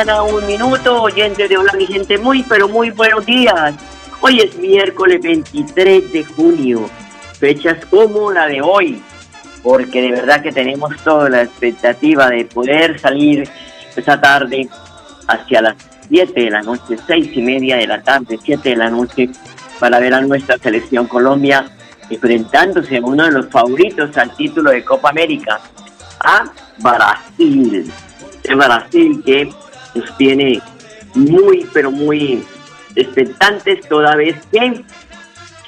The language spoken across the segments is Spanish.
Mañana, un minuto, oyentes de Hola mi gente, muy pero muy buenos días. Hoy es miércoles 23 de junio, fechas como la de hoy, porque de verdad que tenemos toda la expectativa de poder salir esta tarde hacia las 7 de la noche, 6 y media de la tarde, 7 de la noche, para ver a nuestra selección Colombia enfrentándose a uno de los favoritos al título de Copa América, a Brasil Brasil que nos tiene muy, pero muy expectantes toda vez que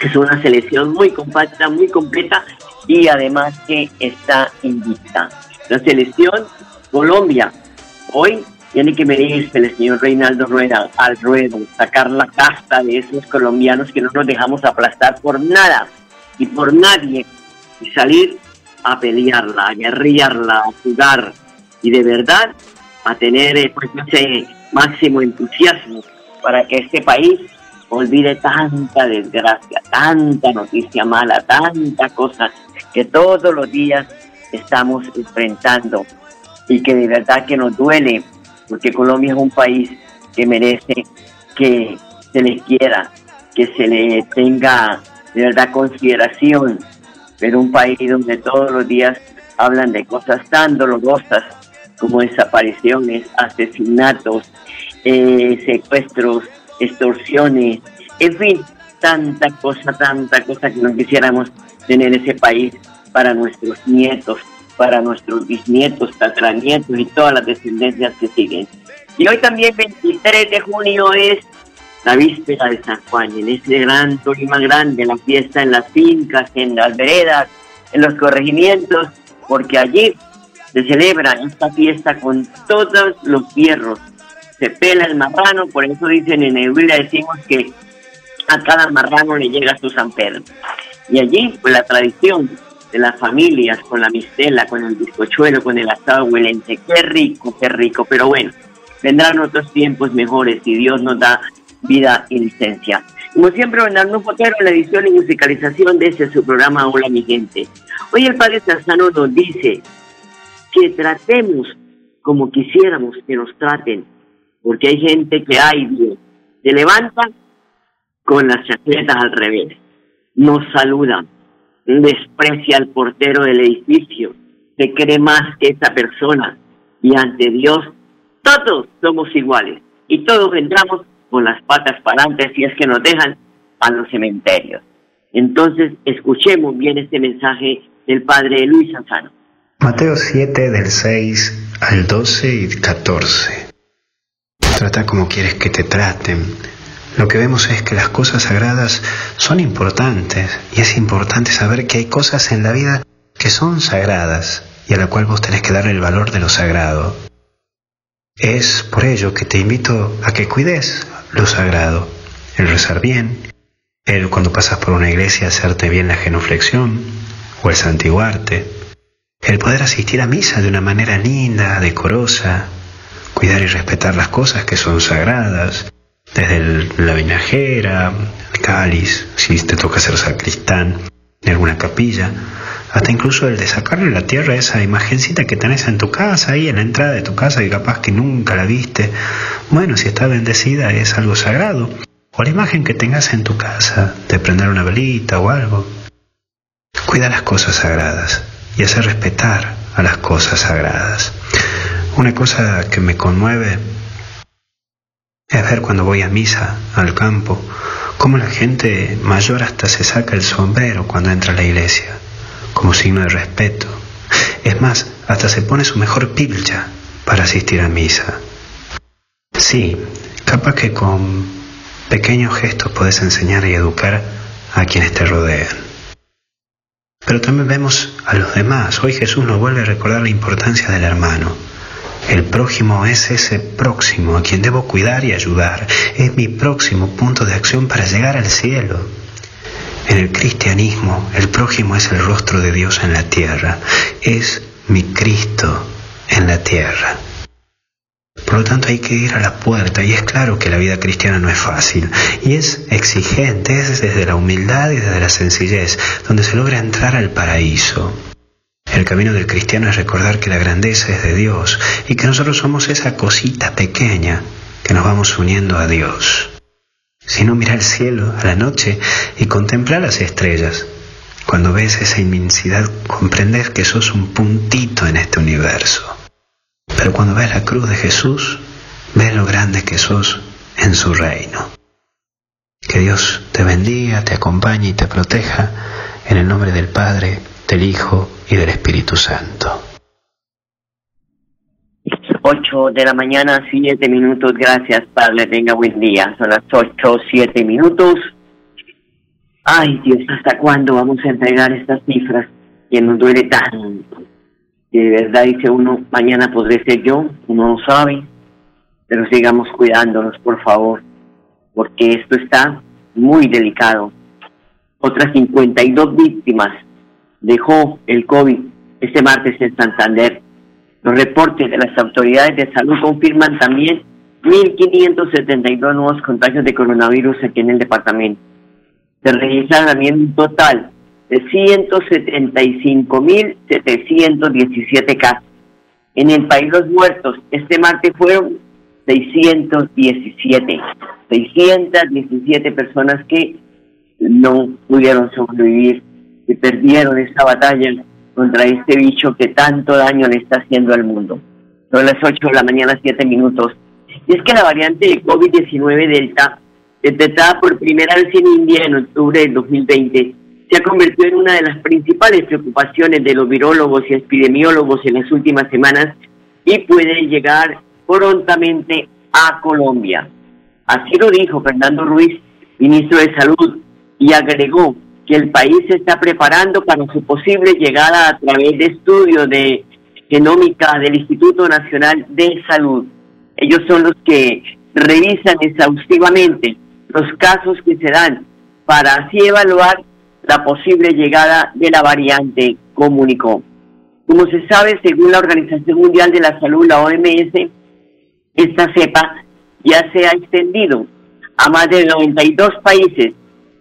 es una selección muy compacta, muy completa y además que está invicta. La selección Colombia hoy tiene que venirse el señor Reinaldo Rueda al ruedo, sacar la casta de esos colombianos que no nos dejamos aplastar por nada y por nadie y salir a pelearla, a guerrillarla, a jugar y de verdad a tener eh, pues, ese máximo entusiasmo para que este país olvide tanta desgracia, tanta noticia mala, tanta cosa que todos los días estamos enfrentando y que de verdad que nos duele, porque Colombia es un país que merece que se le quiera, que se le tenga de verdad consideración, pero un país donde todos los días hablan de cosas tan dolorosas como desapariciones, asesinatos, eh, secuestros, extorsiones, en fin, tanta cosa, tanta cosa que no quisiéramos tener ese país para nuestros nietos, para nuestros bisnietos, tataranietos y todas las descendencias que siguen. Y hoy también 23 de junio es la víspera de San Juan, en ese gran Tolima grande, la fiesta en las fincas, en las veredas, en los corregimientos, porque allí se celebra esta fiesta con todos los fierros. Se pela el marrano, por eso dicen en el Biblia decimos que a cada marrano le llega su San Pedro. Y allí, pues la tradición de las familias con la mistela, con el bizcochuelo, con el asado huelente, qué rico, qué rico, pero bueno, vendrán otros tiempos mejores si Dios nos da vida y licencia. Como siempre, Bernardo Potero en la edición y musicalización de este su programa Hola mi gente. Hoy el Padre Sassano nos dice que tratemos como quisiéramos que nos traten, porque hay gente que, ay Dios, se levanta con las chaquetas al revés, nos saluda, desprecia al portero del edificio, se cree más que esa persona y ante Dios todos somos iguales y todos entramos con las patas para adelante si es que nos dejan a los cementerios. Entonces, escuchemos bien este mensaje del Padre Luis Sanzano. Mateo 7 del 6 al 12 y 14. Trata como quieres que te traten. lo que vemos es que las cosas sagradas son importantes y es importante saber que hay cosas en la vida que son sagradas y a la cual vos tenés que darle el valor de lo sagrado. Es por ello que te invito a que cuides lo sagrado, el rezar bien, el cuando pasas por una iglesia hacerte bien la genuflexión o el santiguarte, el poder asistir a misa de una manera linda, decorosa, cuidar y respetar las cosas que son sagradas, desde la vinajera, el cáliz, si te toca ser sacristán de alguna capilla, hasta incluso el de sacarle la tierra a esa imagencita que tenés en tu casa, ahí en la entrada de tu casa y capaz que nunca la viste. Bueno, si está bendecida es algo sagrado. O la imagen que tengas en tu casa, de prender una velita o algo. Cuida las cosas sagradas y hacer respetar a las cosas sagradas. Una cosa que me conmueve es ver cuando voy a misa, al campo, cómo la gente mayor hasta se saca el sombrero cuando entra a la iglesia como signo de respeto. Es más, hasta se pone su mejor pilcha para asistir a misa. Sí, capaz que con pequeños gestos puedes enseñar y educar a quienes te rodean. Pero también vemos a los demás. Hoy Jesús nos vuelve a recordar la importancia del hermano. El prójimo es ese próximo a quien debo cuidar y ayudar. Es mi próximo punto de acción para llegar al cielo. En el cristianismo, el prójimo es el rostro de Dios en la tierra, es mi Cristo en la tierra. Por lo tanto hay que ir a la puerta y es claro que la vida cristiana no es fácil y es exigente, es desde la humildad y desde la sencillez donde se logra entrar al paraíso. El camino del cristiano es recordar que la grandeza es de Dios y que nosotros somos esa cosita pequeña que nos vamos uniendo a Dios sino mira al cielo a la noche y contemplar las estrellas. Cuando ves esa inmensidad, comprendes que sos un puntito en este universo. Pero cuando ves la cruz de Jesús, ves lo grande que sos en su reino. Que Dios te bendiga, te acompañe y te proteja en el nombre del Padre, del Hijo y del Espíritu Santo. 8 de la mañana, 7 minutos. Gracias, Padre. Tenga buen día. Son las 8, 7 minutos. Ay, Dios, ¿hasta cuándo vamos a entregar estas cifras que nos duele tanto? De verdad dice uno, mañana podré ser yo, uno no sabe, pero sigamos cuidándonos, por favor, porque esto está muy delicado. Otras 52 víctimas dejó el COVID este martes en Santander los reportes de las autoridades de salud confirman también 1.572 nuevos contagios de coronavirus aquí en el departamento. Se registran también un total 175.717 casos. En el país los muertos este martes fueron 617. 617 personas que no pudieron sobrevivir, que perdieron esta batalla contra este bicho que tanto daño le está haciendo al mundo. Son las 8 de la mañana, 7 minutos. Y es que la variante de COVID-19 Delta, detectada por primera vez en India en octubre del 2020, se ha convertido en una de las principales preocupaciones de los virólogos y epidemiólogos en las últimas semanas y puede llegar prontamente a Colombia. Así lo dijo Fernando Ruiz, ministro de Salud, y agregó que el país se está preparando para su posible llegada a través de estudios de genómica del Instituto Nacional de Salud. Ellos son los que revisan exhaustivamente los casos que se dan para así evaluar la posible llegada de la variante, comunicó. Como se sabe, según la Organización Mundial de la Salud, la OMS, esta cepa ya se ha extendido a más de 92 países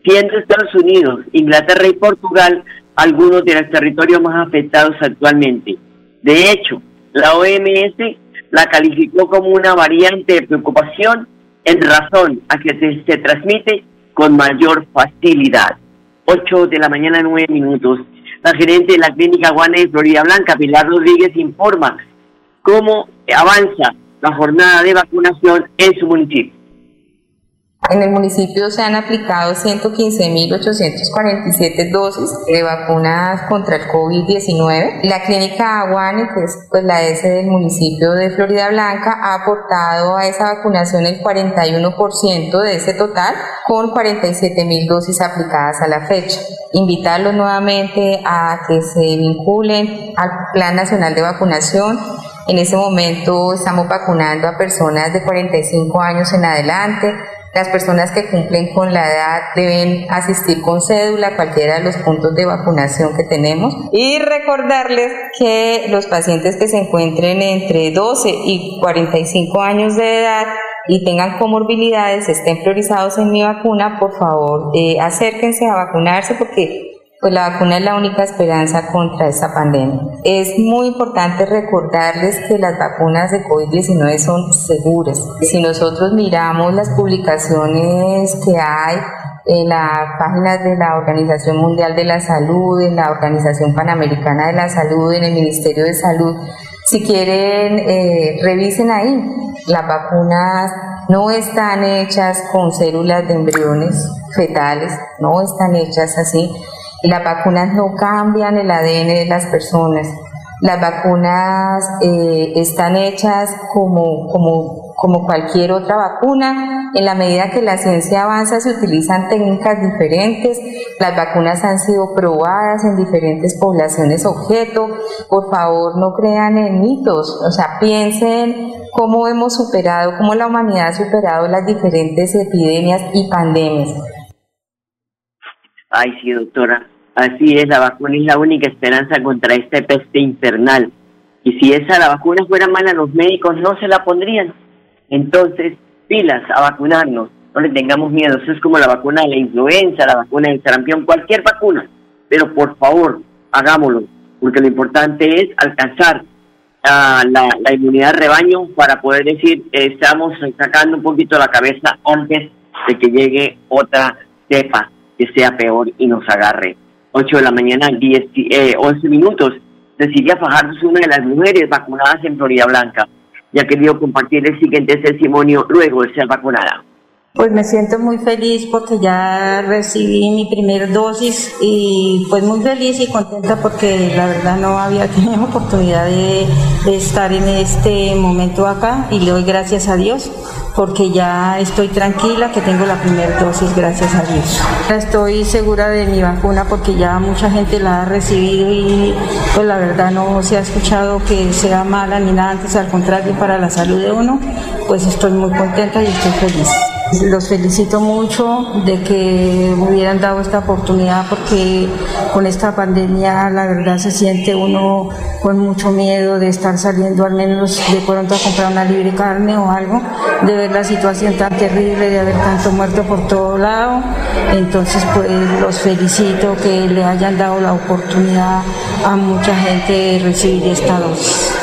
siendo Estados Unidos, Inglaterra y Portugal algunos de los territorios más afectados actualmente. De hecho, la OMS la calificó como una variante de preocupación en razón a que se, transmite con mayor facilidad. 8 de la mañana, 9 minutos. La gerente de la clínica Guana de Florida Blanca, Pilar Rodríguez, informa cómo avanza la jornada de vacunación en su municipio. En el municipio se han aplicado 115.847 dosis de vacunas contra el COVID-19. La clínica Aguane, que es pues, la S del municipio de Florida Blanca, ha aportado a esa vacunación el 41% de ese total, con 47.000 dosis aplicadas a la fecha. Invitarlos nuevamente a que se vinculen al Plan Nacional de Vacunación en ese momento estamos vacunando a personas de 45 años en adelante. Las personas que cumplen con la edad deben asistir con cédula a cualquiera de los puntos de vacunación que tenemos. Y recordarles que los pacientes que se encuentren entre 12 y 45 años de edad y tengan comorbilidades, estén priorizados en mi vacuna, por favor, eh, acérquense a vacunarse porque pues la vacuna es la única esperanza contra esta pandemia. Es muy importante recordarles que las vacunas de COVID-19 son seguras. Si nosotros miramos las publicaciones que hay en las páginas de la Organización Mundial de la Salud, en la Organización Panamericana de la Salud, en el Ministerio de Salud, si quieren, eh, revisen ahí. Las vacunas no están hechas con células de embriones fetales, no están hechas así las vacunas no cambian el ADN de las personas. Las vacunas eh, están hechas como, como, como cualquier otra vacuna. En la medida que la ciencia avanza se utilizan técnicas diferentes. Las vacunas han sido probadas en diferentes poblaciones objeto. Por favor, no crean en mitos. O sea, piensen cómo hemos superado, cómo la humanidad ha superado las diferentes epidemias y pandemias. Ay, sí, doctora. Así es, la vacuna es la única esperanza contra esta peste infernal. Y si esa la vacuna fuera mala, los médicos no se la pondrían. Entonces, pilas a vacunarnos. No le tengamos miedo. Eso es como la vacuna de la influenza, la vacuna del sarampión, cualquier vacuna. Pero por favor, hagámoslo. Porque lo importante es alcanzar uh, la, inmunidad rebaño para poder decir, estamos sacando un poquito la cabeza antes de que llegue otra cepa que sea peor y nos agarre. 8 de la mañana, 10, eh, 11 minutos, Cecilia Fajardo una de las mujeres vacunadas en Florida Blanca y ha querido compartir el siguiente testimonio luego de ser vacunada. Pues me siento muy feliz porque ya recibí mi primer dosis y pues muy feliz y contenta porque la verdad no había tenido oportunidad de, de estar en este momento acá y le doy gracias a Dios porque ya estoy tranquila que tengo la primera dosis, gracias a Dios. Estoy segura de mi vacuna porque ya mucha gente la ha recibido y pues la verdad no se ha escuchado que sea mala ni nada, antes al contrario para la salud de uno, pues estoy muy contenta y estoy feliz. Los felicito mucho de que me hubieran dado esta oportunidad porque con esta pandemia la verdad se siente uno con mucho miedo de estar saliendo al menos de pronto a comprar una libre carne o algo, de ver la situación tan terrible, de haber tanto muerto por todo lado. Entonces pues los felicito que le hayan dado la oportunidad a mucha gente de recibir esta dosis.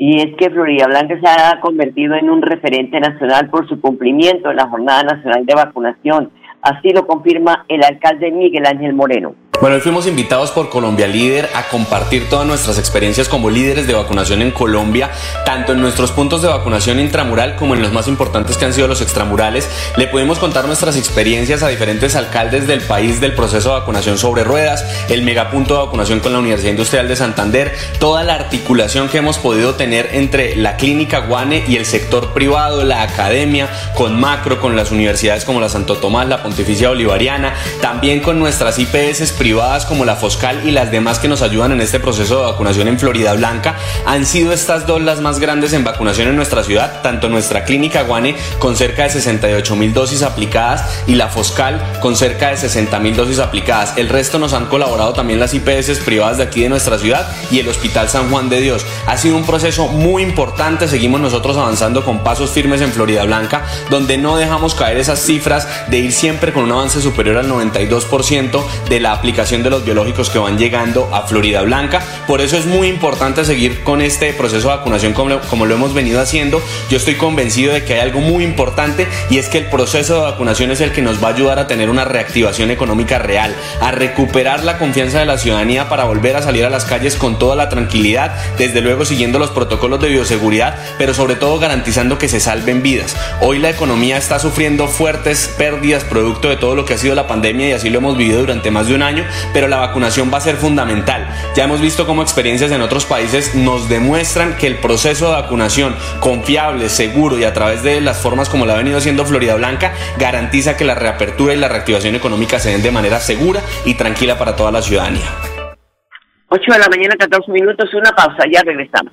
Y es que Florida Blanca se ha convertido en un referente nacional por su cumplimiento en la Jornada Nacional de Vacunación. Así lo confirma el alcalde Miguel Ángel Moreno. Bueno, hoy fuimos invitados por Colombia Líder a compartir todas nuestras experiencias como líderes de vacunación en Colombia, tanto en nuestros puntos de vacunación intramural como en los más importantes que han sido los extramurales. Le pudimos contar nuestras experiencias a diferentes alcaldes del país del proceso de vacunación sobre ruedas, el megapunto de vacunación con la Universidad Industrial de Santander, toda la articulación que hemos podido tener entre la clínica Guane y el sector privado, la academia, con macro, con las universidades como la Santo Tomás, la Pontificia Bolivariana, también con nuestras IPS privadas privadas como la Foscal y las demás que nos ayudan en este proceso de vacunación en Florida Blanca, han sido estas dos las más grandes en vacunación en nuestra ciudad, tanto nuestra clínica Guane con cerca de 68 mil dosis aplicadas y la Foscal con cerca de 60 mil dosis aplicadas. El resto nos han colaborado también las IPS privadas de aquí de nuestra ciudad y el Hospital San Juan de Dios. Ha sido un proceso muy importante, seguimos nosotros avanzando con pasos firmes en Florida Blanca, donde no dejamos caer esas cifras de ir siempre con un avance superior al 92% de la aplicación de los biológicos que van llegando a Florida Blanca. Por eso es muy importante seguir con este proceso de vacunación como, como lo hemos venido haciendo. Yo estoy convencido de que hay algo muy importante y es que el proceso de vacunación es el que nos va a ayudar a tener una reactivación económica real, a recuperar la confianza de la ciudadanía para volver a salir a las calles con toda la tranquilidad, desde luego siguiendo los protocolos de bioseguridad, pero sobre todo garantizando que se salven vidas. Hoy la economía está sufriendo fuertes pérdidas producto de todo lo que ha sido la pandemia y así lo hemos vivido durante más de un año, pero la vacunación va a ser fundamental. Ya hemos visto cómo experiencias en otros países nos demuestran que el proceso de vacunación confiable, seguro y a través de las formas como la ha venido haciendo Florida Blanca garantiza que la reapertura y la reactivación económica se den de manera segura y tranquila para toda la ciudadanía. 8 de la mañana, 14 minutos, una pausa, ya regresamos.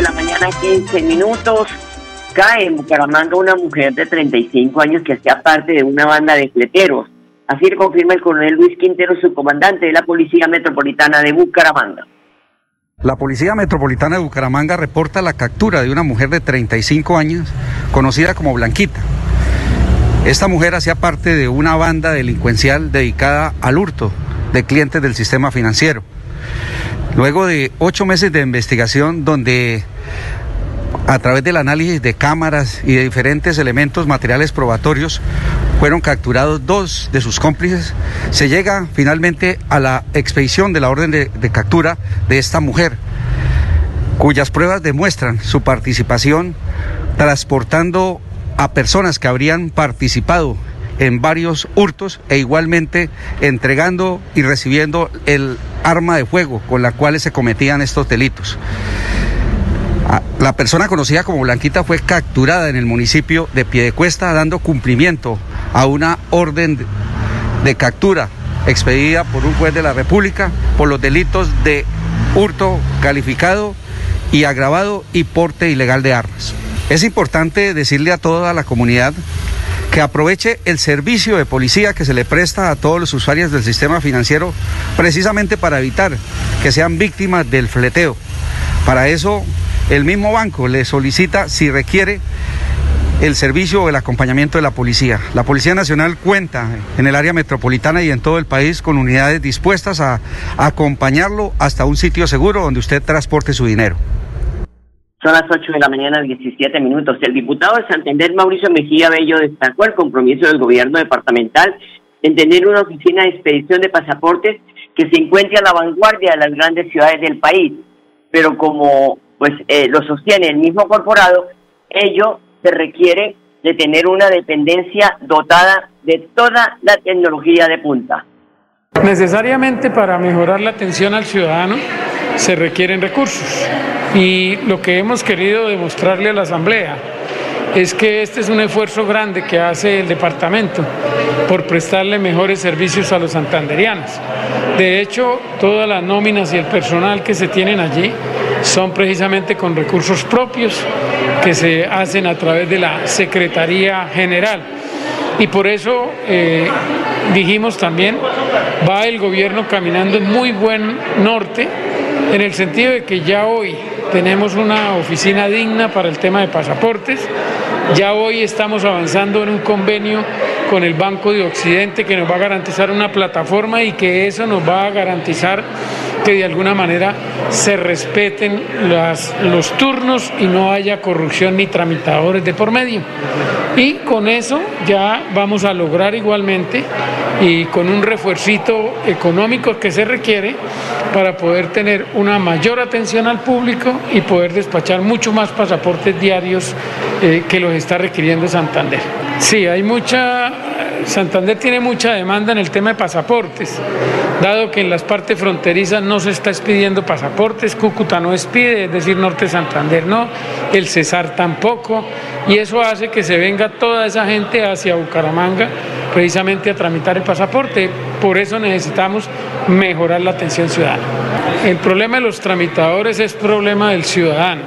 de la mañana, 15 minutos. Cae en Bucaramanga una mujer de 35 años que hacía parte de una banda de fleteros. Así lo confirma el coronel Luis Quintero, su comandante de la Policía Metropolitana de Bucaramanga. La Policía Metropolitana de Bucaramanga reporta la captura de una mujer de 35 años, conocida como Blanquita. Esta mujer hacía parte de una banda delincuencial dedicada al hurto de clientes del sistema financiero. Luego de ocho meses de investigación donde a través del análisis de cámaras y de diferentes elementos materiales probatorios, fueron capturados dos de sus cómplices. Se llega finalmente a la expedición de la orden de, de captura de esta mujer, cuyas pruebas demuestran su participación transportando a personas que habrían participado en varios hurtos e igualmente entregando y recibiendo el arma de fuego con la cual se cometían estos delitos. Ah, La persona conocida como Blanquita fue capturada en el municipio de Piedecuesta dando cumplimiento a una orden de- de captura expedida por un juez de la República por los delitos de hurto calificado y agravado y porte ilegal de armas. Es importante decirle a toda la comunidad que aproveche el servicio de policía que se le presta a todos los usuarios del sistema financiero precisamente para evitar que sean víctimas del fleteo. Para eso, el mismo banco le solicita si requiere el servicio o el acompañamiento de la policía. La Policía Nacional cuenta en el área metropolitana y en todo el país con unidades dispuestas a, acompañarlo hasta un sitio seguro donde usted transporte su dinero. Son las 8 de la mañana, 17 minutos. El diputado de Santander, Mauricio Mejía Bello, destacó el compromiso del gobierno departamental en tener una oficina de expedición de pasaportes que se encuentre a la vanguardia de las grandes ciudades del país. Pero como pues eh, lo sostiene el mismo corporado, ello se requiere de tener una dependencia dotada de toda la tecnología de punta. Necesariamente para mejorar la atención al ciudadano se requieren recursos y lo que hemos querido demostrarle a la Asamblea es que este es un esfuerzo grande que hace el departamento por prestarle mejores servicios a los santanderianos. De hecho, todas las nóminas y el personal que se tienen allí son precisamente con recursos propios que se hacen a través de la Secretaría General. Y por eso eh, dijimos también, va el gobierno caminando en muy buen norte, en el sentido de que ya hoy tenemos una oficina digna para el tema de pasaportes, ya hoy estamos avanzando en un convenio con el Banco de Occidente que nos va a garantizar una plataforma y que eso nos va a garantizar que de alguna manera se respeten las, los turnos y no haya corrupción ni tramitadores de por medio. Y con eso ya vamos a lograr igualmente y con un refuercito económico que se requiere para poder tener una mayor atención al público y poder despachar mucho más pasaportes diarios eh, que los está requiriendo Santander. Sí, hay mucha Santander tiene mucha demanda en el tema de pasaportes, dado que en las partes fronterizas no se está expidiendo pasaportes, Cúcuta no expide, es decir, Norte Santander no, el Cesar tampoco, y eso hace que se venga toda esa gente hacia Bucaramanga precisamente a tramitar el pasaporte. Por eso necesitamos mejorar la atención ciudadana. El problema de los tramitadores es problema del ciudadano,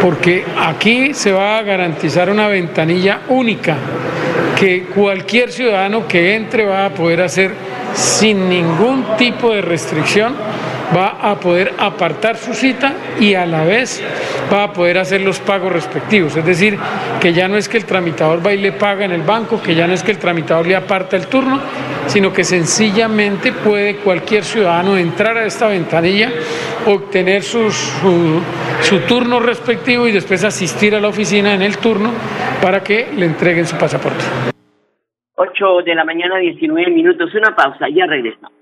porque aquí se va a garantizar una ventanilla única que cualquier ciudadano que entre va a poder hacer sin ningún tipo de restricción va a poder apartar su cita y a la vez va a poder hacer los pagos respectivos. Es decir, que ya no es que el tramitador va y le paga en el banco, que ya no es que el tramitador le aparta el turno, sino que sencillamente puede cualquier ciudadano entrar a esta ventanilla, obtener su, su turno respectivo y después asistir a la oficina en el turno para que le entreguen su pasaporte. 8 de la mañana, 19 minutos. Una pausa, ya regresamos.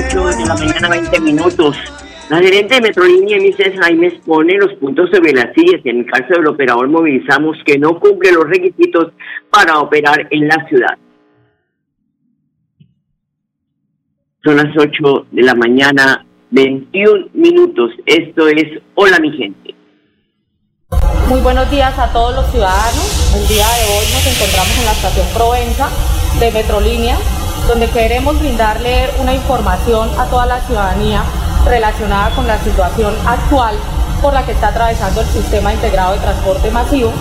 Ocho de la mañana, 20 minutos. La gerente de Metrolínea, Mrs. Jaimes, pone los puntos sobre las sillas. En el caso del operador, movilizamos que no cumple los requisitos para operar en la ciudad. Son las 8 de la mañana, 21 minutos. Esto es Hola, mi gente. Muy buenos días a todos los ciudadanos. El día de hoy nos encontramos en la estación Provenza de Metrolínea, donde queremos brindarle una información a toda la ciudadanía relacionada con la situación actual por la que está atravesando el sistema integrado de transporte masivo,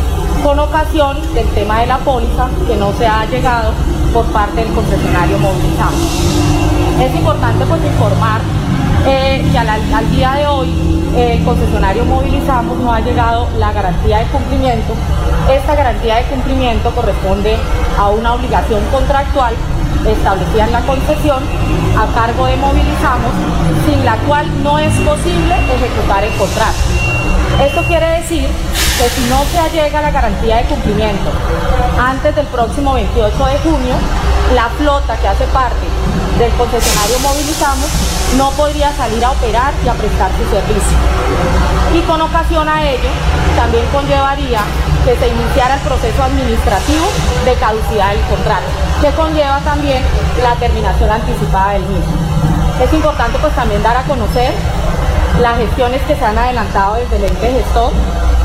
con ocasión del tema de la póliza que no se ha llegado por parte del concesionario movilizado. Es importante pues informar eh, que al, día de hoy eh, el concesionario Movilizamos no ha llegado la garantía de cumplimiento. Esta garantía de cumplimiento corresponde a una obligación contractual establecida en la concesión a cargo de Movilizamos, sin la cual no es posible ejecutar el contrato. Esto quiere decir que si no se allega la garantía de cumplimiento antes del próximo 28 de junio, la flota que hace parte del concesionario Movilizamos no podría salir a operar y a prestar su servicio. Y con ocasión a ello, también conllevaría que se iniciara el proceso administrativo de caducidad del contrato, que conlleva también la terminación anticipada del mismo. Es importante pues también dar a conocer las gestiones que se han adelantado desde el ente gestor,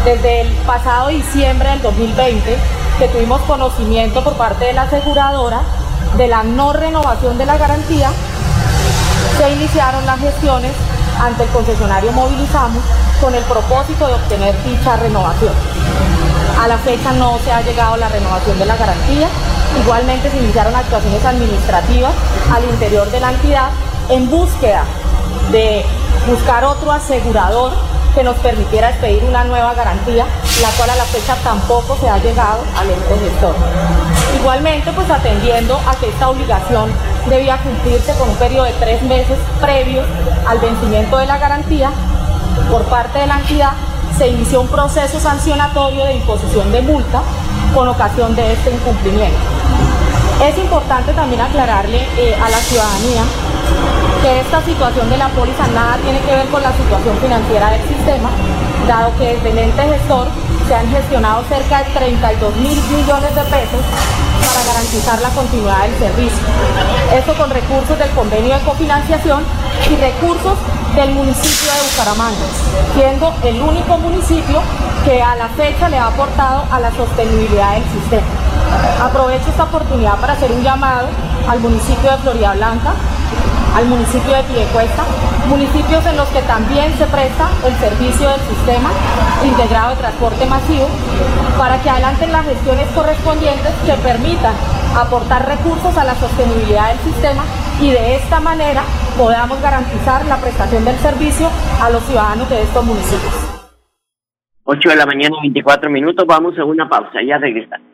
desde el pasado diciembre del 2020, que tuvimos conocimiento por parte de la aseguradora de la no renovación de la garantía, se iniciaron las gestiones ante el concesionario Movilizamos con el propósito de obtener dicha renovación. A la fecha no se ha llegado la renovación de la garantía. Igualmente se iniciaron actuaciones administrativas al interior de la entidad en búsqueda de buscar otro asegurador que nos permitiera expedir una nueva garantía, la cual a la fecha tampoco se ha llegado al ente gestor. Igualmente, pues atendiendo a que esta obligación debía cumplirse con un periodo de tres meses previos al vencimiento de la garantía, por parte de la entidad se inició un proceso sancionatorio de imposición de multa con ocasión de este incumplimiento. Es importante también aclararle eh, a la ciudadanía que esta situación de la póliza nada tiene que ver con la situación financiera del sistema, dado que desde el ente gestor se han gestionado cerca de 32 mil millones de pesos para garantizar la continuidad del servicio. Esto con recursos del convenio de cofinanciación y recursos del municipio de Bucaramanga, siendo el único municipio que a la fecha le ha aportado a la sostenibilidad del sistema. Aprovecho esta oportunidad para hacer un llamado al municipio de Florida Blanca, al municipio de Piedecuesta, municipios en los que también se presta el servicio del sistema integrado de transporte masivo, para que adelanten las gestiones correspondientes que permitan aportar recursos a la sostenibilidad del sistema y de esta manera podamos garantizar la prestación del servicio a los ciudadanos de estos municipios. 8 de la mañana, 24 minutos, vamos a una pausa, ya regresamos.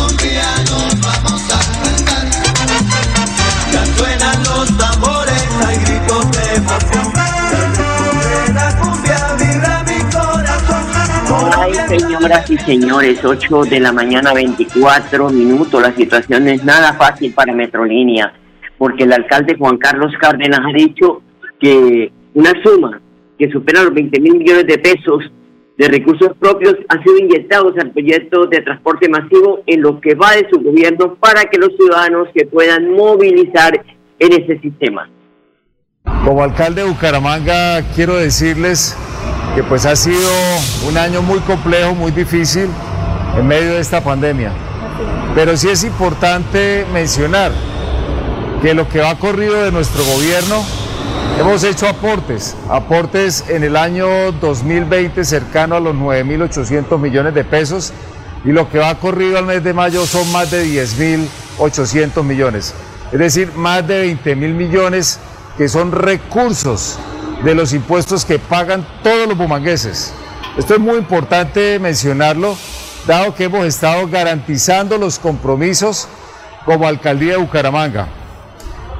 Ay, señoras y señores, 8 de la mañana, 24 minutos. La situación es nada fácil para Metrolínea, porque el alcalde Juan Carlos Cárdenas ha dicho que una suma que supera los 20 mil millones de pesos de recursos propios han sido inyectados al proyecto de transporte masivo en lo que va de su gobierno para que los ciudadanos se puedan movilizar en ese sistema. Como alcalde de Bucaramanga quiero decirles que pues ha sido un año muy complejo, muy difícil en medio de esta pandemia. Pero sí es importante mencionar que lo que va corrido de nuestro gobierno, hemos hecho aportes, aportes en el año 2020 cercano a los 9.800 millones de pesos y lo que va corrido al mes de mayo son más de 10.800 millones. Es decir, más de 20 mil millones que son recursos de los impuestos que pagan todos los bumangueses. Esto es muy importante mencionarlo, dado que hemos estado garantizando los compromisos como alcaldía de Bucaramanga.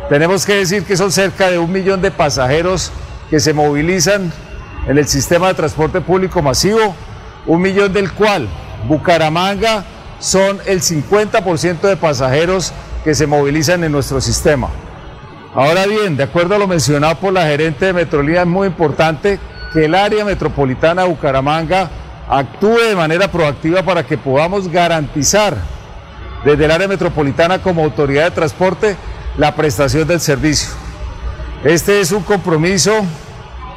Tenemos que decir que son cerca de un millón de pasajeros que se movilizan en el sistema de transporte público masivo, un millón del cual Bucaramanga son el 50% de pasajeros que se movilizan en nuestro sistema. Ahora bien, de acuerdo a lo mencionado por la gerente de Metrolínea, es muy importante que el área metropolitana de Bucaramanga actúe de manera proactiva para que podamos garantizar desde el área metropolitana como autoridad de transporte la prestación del servicio. Este es un compromiso,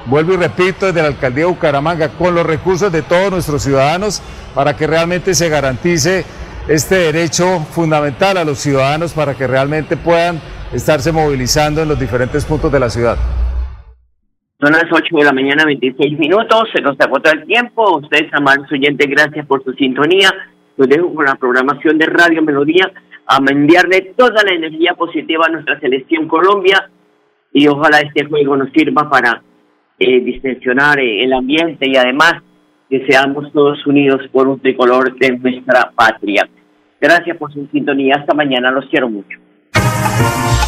vuelvo y repito, desde la alcaldía de Bucaramanga con los recursos de todos nuestros ciudadanos para que realmente se garantice este derecho fundamental a los ciudadanos para que realmente puedan estarse movilizando en los diferentes puntos de la ciudad. Son las 8 de la mañana, 26 minutos. Se nos agotó el tiempo. Ustedes, amables oyentes, gracias por su sintonía. Los dejo con la programación de Radio Melodía a enviarle toda la energía positiva a nuestra selección Colombia y ojalá este juego nos sirva para eh, distensionar eh, el ambiente y además que seamos todos unidos por un tricolor de nuestra patria. Gracias por su sintonía. Hasta mañana. Los quiero mucho.